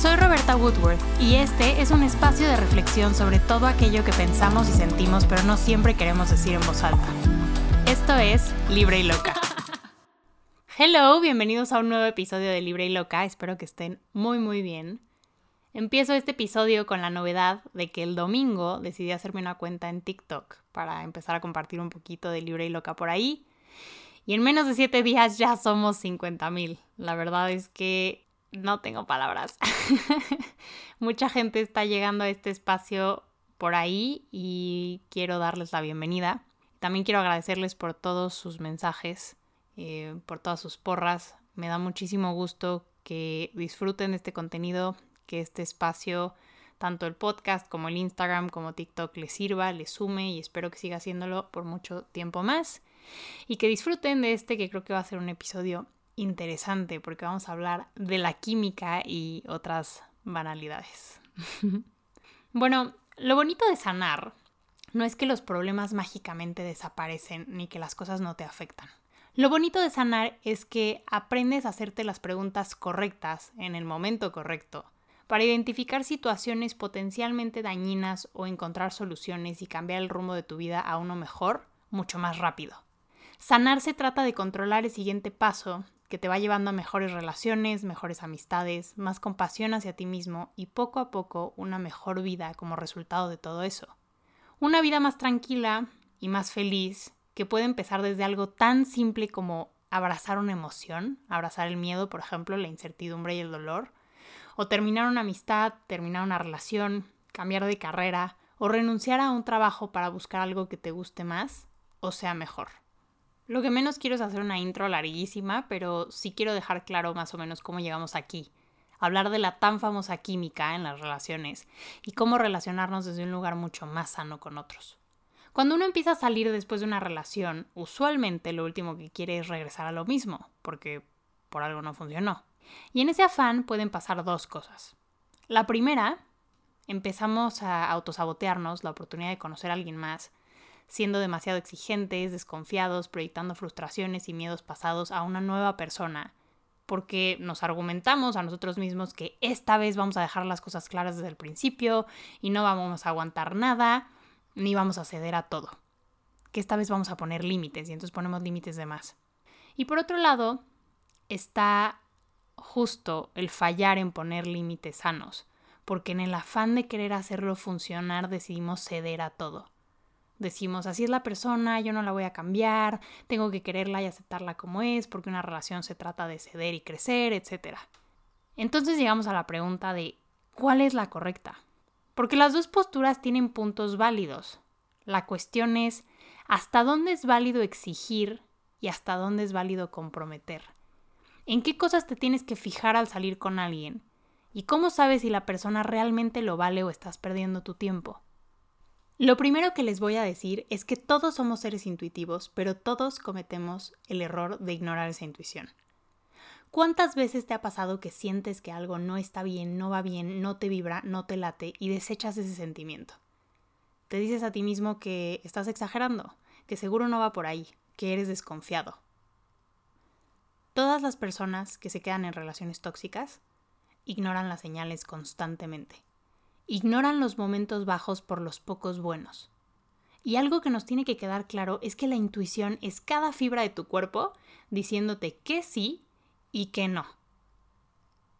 Soy Roberta Woodworth y este es un espacio de reflexión sobre todo aquello que pensamos y sentimos pero no siempre queremos decir en voz alta. Esto es Libre y Loca. Hello, bienvenidos a un nuevo episodio de Libre y Loca, espero que estén muy muy bien. Empiezo este episodio con la novedad de que el domingo decidí hacerme una cuenta en TikTok para empezar a compartir un poquito de Libre y Loca por ahí. Y en menos de 7 días ya somos 50 mil. La verdad es que no tengo palabras. Mucha gente está llegando a este espacio por ahí y quiero darles la bienvenida. También quiero agradecerles por todos sus mensajes, eh, por todas sus porras. Me da muchísimo gusto que disfruten de este contenido, que este espacio, tanto el podcast como el Instagram como TikTok, les sirva, les sume y espero que siga haciéndolo por mucho tiempo más. Y que disfruten de este que creo que va a ser un episodio interesante porque vamos a hablar de la química y otras banalidades. bueno, lo bonito de sanar no es que los problemas mágicamente desaparecen ni que las cosas no te afectan. Lo bonito de sanar es que aprendes a hacerte las preguntas correctas en el momento correcto para identificar situaciones potencialmente dañinas o encontrar soluciones y cambiar el rumbo de tu vida a uno mejor mucho más rápido. Sanar se trata de controlar el siguiente paso que te va llevando a mejores relaciones, mejores amistades, más compasión hacia ti mismo y poco a poco una mejor vida como resultado de todo eso. Una vida más tranquila y más feliz que puede empezar desde algo tan simple como abrazar una emoción, abrazar el miedo, por ejemplo, la incertidumbre y el dolor, o terminar una amistad, terminar una relación, cambiar de carrera o renunciar a un trabajo para buscar algo que te guste más o sea mejor. Lo que menos quiero es hacer una intro larguísima, pero sí quiero dejar claro más o menos cómo llegamos aquí. Hablar de la tan famosa química en las relaciones y cómo relacionarnos desde un lugar mucho más sano con otros. Cuando uno empieza a salir después de una relación, usualmente lo último que quiere es regresar a lo mismo, porque por algo no funcionó. Y en ese afán pueden pasar dos cosas. La primera, empezamos a autosabotearnos la oportunidad de conocer a alguien más, siendo demasiado exigentes, desconfiados, proyectando frustraciones y miedos pasados a una nueva persona, porque nos argumentamos a nosotros mismos que esta vez vamos a dejar las cosas claras desde el principio y no vamos a aguantar nada, ni vamos a ceder a todo. Que esta vez vamos a poner límites y entonces ponemos límites de más. Y por otro lado, está justo el fallar en poner límites sanos, porque en el afán de querer hacerlo funcionar decidimos ceder a todo. Decimos, así es la persona, yo no la voy a cambiar, tengo que quererla y aceptarla como es, porque una relación se trata de ceder y crecer, etc. Entonces llegamos a la pregunta de, ¿cuál es la correcta? Porque las dos posturas tienen puntos válidos. La cuestión es, ¿hasta dónde es válido exigir y hasta dónde es válido comprometer? ¿En qué cosas te tienes que fijar al salir con alguien? ¿Y cómo sabes si la persona realmente lo vale o estás perdiendo tu tiempo? Lo primero que les voy a decir es que todos somos seres intuitivos, pero todos cometemos el error de ignorar esa intuición. ¿Cuántas veces te ha pasado que sientes que algo no está bien, no va bien, no te vibra, no te late y desechas ese sentimiento? Te dices a ti mismo que estás exagerando, que seguro no va por ahí, que eres desconfiado, Todas las personas que se quedan en relaciones tóxicas ignoran las señales constantemente. Ignoran los momentos bajos por los pocos buenos. Y algo que nos tiene que quedar claro es que la intuición es cada fibra de tu cuerpo diciéndote que sí y que no.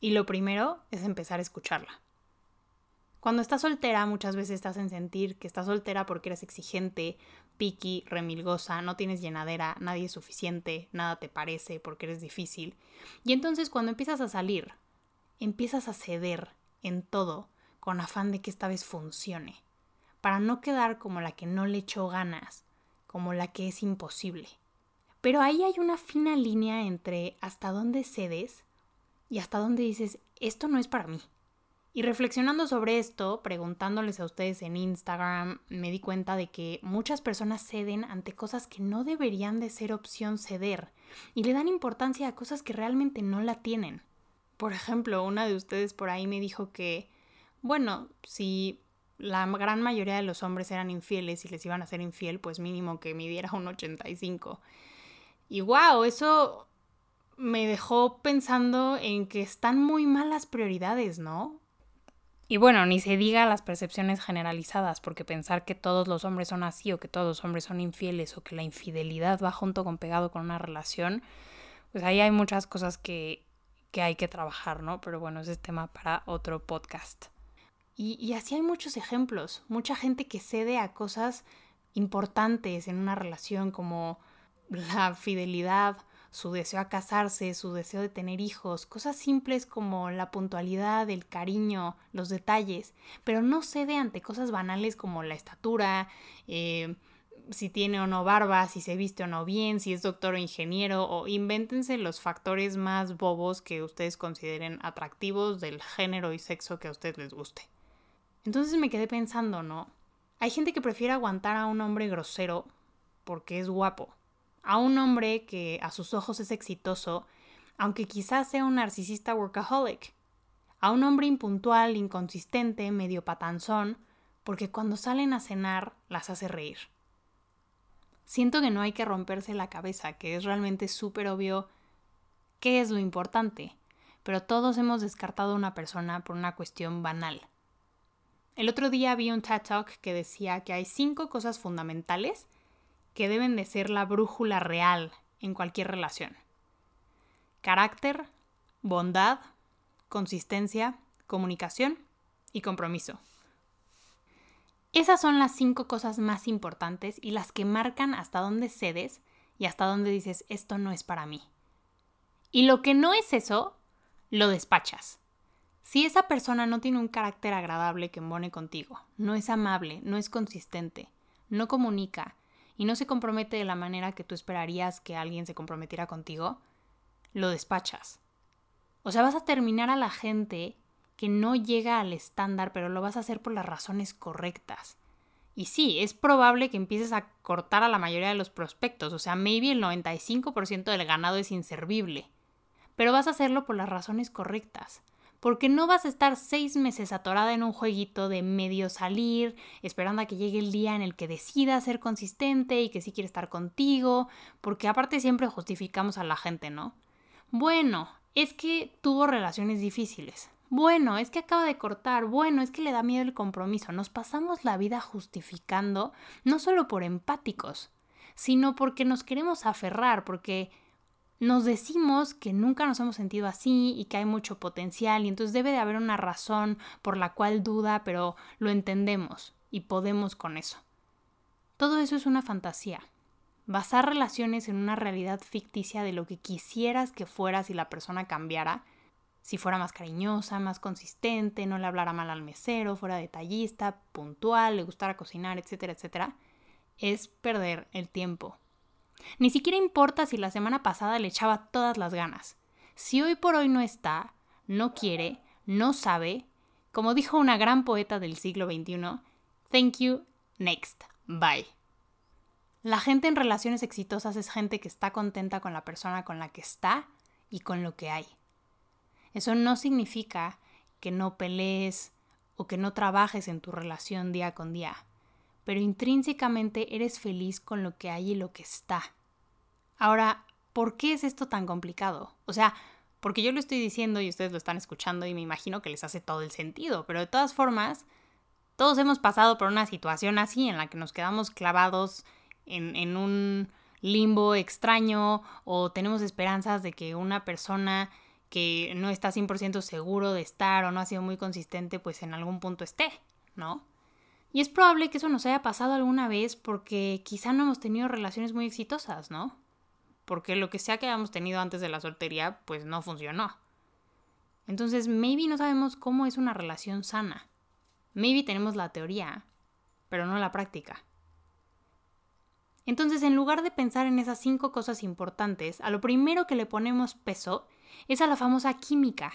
Y lo primero es empezar a escucharla. Cuando estás soltera, muchas veces estás en sentir que estás soltera porque eres exigente, piqui, remilgosa, no tienes llenadera, nadie es suficiente, nada te parece porque eres difícil. Y entonces cuando empiezas a salir, empiezas a ceder en todo con afán de que esta vez funcione, para no quedar como la que no le echó ganas, como la que es imposible. Pero ahí hay una fina línea entre hasta dónde cedes y hasta dónde dices, esto no es para mí. Y reflexionando sobre esto, preguntándoles a ustedes en Instagram, me di cuenta de que muchas personas ceden ante cosas que no deberían de ser opción ceder y le dan importancia a cosas que realmente no la tienen. Por ejemplo, una de ustedes por ahí me dijo que, bueno, si la gran mayoría de los hombres eran infieles y les iban a ser infiel, pues mínimo que midiera un 85. Y wow, eso me dejó pensando en que están muy malas prioridades, ¿no? Y bueno, ni se diga las percepciones generalizadas, porque pensar que todos los hombres son así o que todos los hombres son infieles o que la infidelidad va junto con pegado con una relación, pues ahí hay muchas cosas que, que hay que trabajar, ¿no? Pero bueno, ese es tema para otro podcast. Y, y así hay muchos ejemplos, mucha gente que cede a cosas importantes en una relación como la fidelidad su deseo a casarse, su deseo de tener hijos, cosas simples como la puntualidad, el cariño, los detalles, pero no cede ante cosas banales como la estatura, eh, si tiene o no barba, si se viste o no bien, si es doctor o ingeniero, o invéntense los factores más bobos que ustedes consideren atractivos del género y sexo que a ustedes les guste. Entonces me quedé pensando, ¿no? Hay gente que prefiere aguantar a un hombre grosero porque es guapo a un hombre que a sus ojos es exitoso, aunque quizás sea un narcisista workaholic, a un hombre impuntual, inconsistente, medio patanzón, porque cuando salen a cenar las hace reír. Siento que no hay que romperse la cabeza, que es realmente súper obvio qué es lo importante, pero todos hemos descartado a una persona por una cuestión banal. El otro día vi un TED Talk que decía que hay cinco cosas fundamentales que deben de ser la brújula real en cualquier relación. Carácter, bondad, consistencia, comunicación y compromiso. Esas son las cinco cosas más importantes y las que marcan hasta dónde cedes y hasta dónde dices esto no es para mí. Y lo que no es eso, lo despachas. Si esa persona no tiene un carácter agradable que embone contigo, no es amable, no es consistente, no comunica, y no se compromete de la manera que tú esperarías que alguien se comprometiera contigo, lo despachas. O sea, vas a terminar a la gente que no llega al estándar, pero lo vas a hacer por las razones correctas. Y sí, es probable que empieces a cortar a la mayoría de los prospectos, o sea, maybe el 95% del ganado es inservible, pero vas a hacerlo por las razones correctas porque no vas a estar seis meses atorada en un jueguito de medio salir, esperando a que llegue el día en el que decida ser consistente y que sí quiere estar contigo, porque aparte siempre justificamos a la gente, ¿no? Bueno, es que tuvo relaciones difíciles. Bueno, es que acaba de cortar. Bueno, es que le da miedo el compromiso. Nos pasamos la vida justificando, no solo por empáticos, sino porque nos queremos aferrar, porque nos decimos que nunca nos hemos sentido así y que hay mucho potencial y entonces debe de haber una razón por la cual duda, pero lo entendemos y podemos con eso. Todo eso es una fantasía. Basar relaciones en una realidad ficticia de lo que quisieras que fuera si la persona cambiara, si fuera más cariñosa, más consistente, no le hablara mal al mesero, fuera detallista, puntual, le gustara cocinar, etcétera, etcétera, es perder el tiempo ni siquiera importa si la semana pasada le echaba todas las ganas. Si hoy por hoy no está, no quiere, no sabe, como dijo una gran poeta del siglo XXI, thank you, next, bye. La gente en relaciones exitosas es gente que está contenta con la persona con la que está y con lo que hay. Eso no significa que no pelees o que no trabajes en tu relación día con día pero intrínsecamente eres feliz con lo que hay y lo que está. Ahora, ¿por qué es esto tan complicado? O sea, porque yo lo estoy diciendo y ustedes lo están escuchando y me imagino que les hace todo el sentido, pero de todas formas, todos hemos pasado por una situación así en la que nos quedamos clavados en, un limbo extraño o tenemos esperanzas de que una persona que no está 100% seguro de estar o no ha sido muy consistente, pues en algún punto esté, ¿no? Y es probable que eso nos haya pasado alguna vez porque quizá no hemos tenido relaciones muy exitosas, ¿no? Porque lo que sea que hayamos tenido antes de la soltería, pues no funcionó. Entonces, maybe no sabemos cómo es una relación sana. Maybe tenemos la teoría, pero no la práctica. Entonces, en lugar de pensar en esas cinco cosas importantes, a lo primero que le ponemos peso es a la famosa química.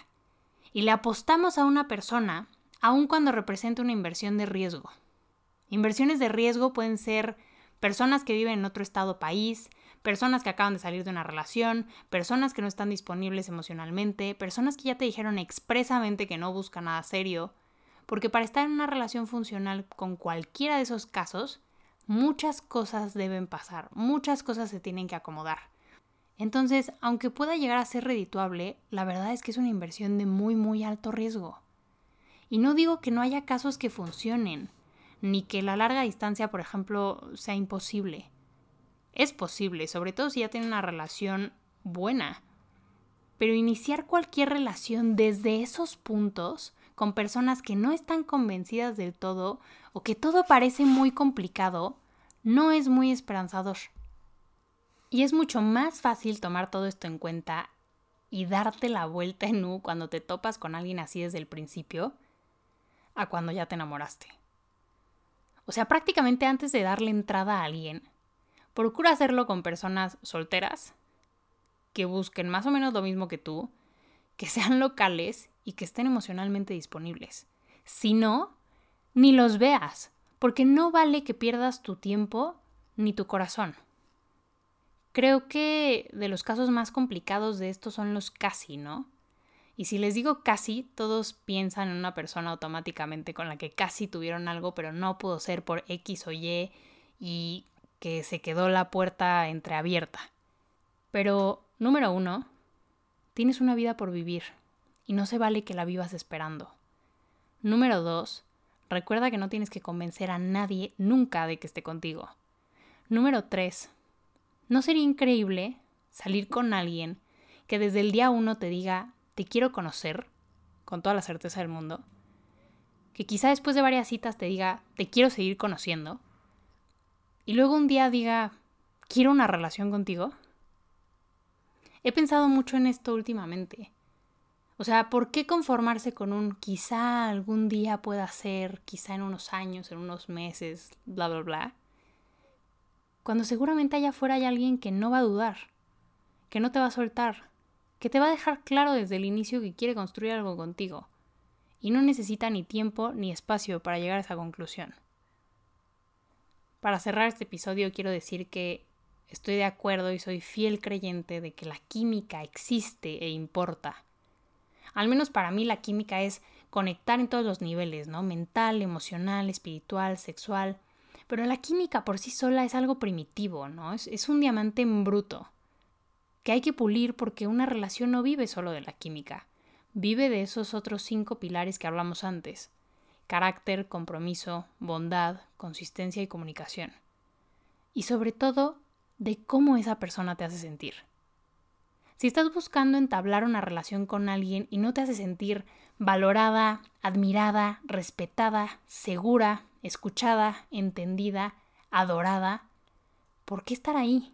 Y le apostamos a una persona, aun cuando representa una inversión de riesgo. Inversiones de riesgo pueden ser personas que viven en otro estado o país, personas que acaban de salir de una relación, personas que no están disponibles emocionalmente, personas que ya te dijeron expresamente que no buscan nada serio, porque para estar en una relación funcional con cualquiera de esos casos, muchas cosas deben pasar, muchas cosas se tienen que acomodar. Entonces, aunque pueda llegar a ser redituable, la verdad es que es una inversión de muy, muy alto riesgo. Y no digo que no haya casos que funcionen, ni que la larga distancia, por ejemplo, sea imposible. Es posible, sobre todo si ya tienen una relación buena. Pero iniciar cualquier relación desde esos puntos, con personas que no están convencidas del todo o que todo parece muy complicado, no es muy esperanzador. Y es mucho más fácil tomar todo esto en cuenta y darte la vuelta en U cuando te topas con alguien así desde el principio a cuando ya te enamoraste. O sea, prácticamente antes de darle entrada a alguien, procura hacerlo con personas solteras que busquen más o menos lo mismo que tú, que sean locales y que estén emocionalmente disponibles. Si no, ni los veas, porque no vale que pierdas tu tiempo ni tu corazón. Creo que de los casos más complicados de esto son los casi, ¿no? Y si les digo casi, todos piensan en una persona automáticamente con la que casi tuvieron algo, pero no pudo ser por X o Y y que se quedó la puerta entreabierta. Pero, número uno, tienes una vida por vivir y no se vale que la vivas esperando. Número dos, recuerda que no tienes que convencer a nadie nunca de que esté contigo. Número tres, ¿No sería increíble salir con alguien que desde el día uno te diga, te quiero conocer, con toda la certeza del mundo? Que quizá después de varias citas te diga, te quiero seguir conociendo. Y luego un día diga, quiero una relación contigo. He pensado mucho en esto últimamente. O sea, ¿por qué conformarse con un quizá algún día pueda ser, quizá en unos años, en unos meses, bla, bla, bla? cuando seguramente allá afuera hay alguien que no va a dudar, que no te va a soltar, que te va a dejar claro desde el inicio que quiere construir algo contigo, y no necesita ni tiempo ni espacio para llegar a esa conclusión. Para cerrar este episodio quiero decir que estoy de acuerdo y soy fiel creyente de que la química existe e importa. Al menos para mí la química es conectar en todos los niveles, ¿no? Mental, emocional, espiritual, sexual, pero la química por sí sola es algo primitivo, ¿no? Es, un diamante en bruto, que hay que pulir porque una relación no vive solo de la química, vive de esos otros cinco pilares que hablamos antes. Carácter, compromiso, bondad, consistencia y comunicación. Y sobre todo, de cómo esa persona te hace sentir. Si estás buscando entablar una relación con alguien y no te hace sentir valorada, admirada, respetada, segura, escuchada, entendida, adorada, ¿por qué estar ahí?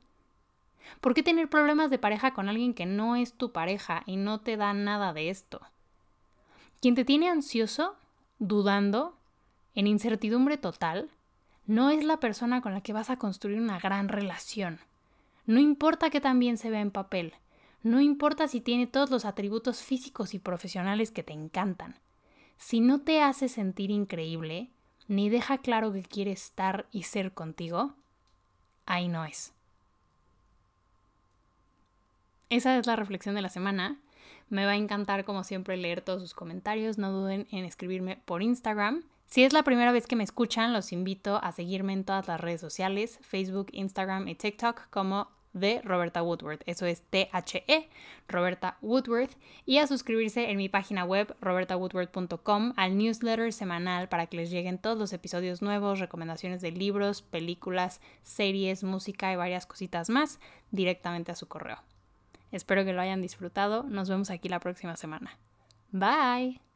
¿Por qué tener problemas de pareja con alguien que no es tu pareja y no te da nada de esto? Quien te tiene ansioso, dudando, en incertidumbre total, no es la persona con la que vas a construir una gran relación. No importa que también se vea en papel, no importa si tiene todos los atributos físicos y profesionales que te encantan. Si no te hace sentir increíble, ni deja claro que quiere estar y ser contigo, ahí no es. Esa es la reflexión de la semana. Me va a encantar, como siempre, leer todos sus comentarios. No duden en escribirme por Instagram. Si es la primera vez que me escuchan, los invito a seguirme en todas las redes sociales, Facebook, Instagram y TikTok como de Roberta Woodworth. Eso es T-H-E, Roberta Woodworth. Y a suscribirse en mi página web, robertawoodworth.com, al newsletter semanal para que les lleguen todos los episodios nuevos, recomendaciones de libros, películas, series, música y varias cositas más directamente a su correo. Espero que lo hayan disfrutado. Nos vemos aquí la próxima semana. Bye.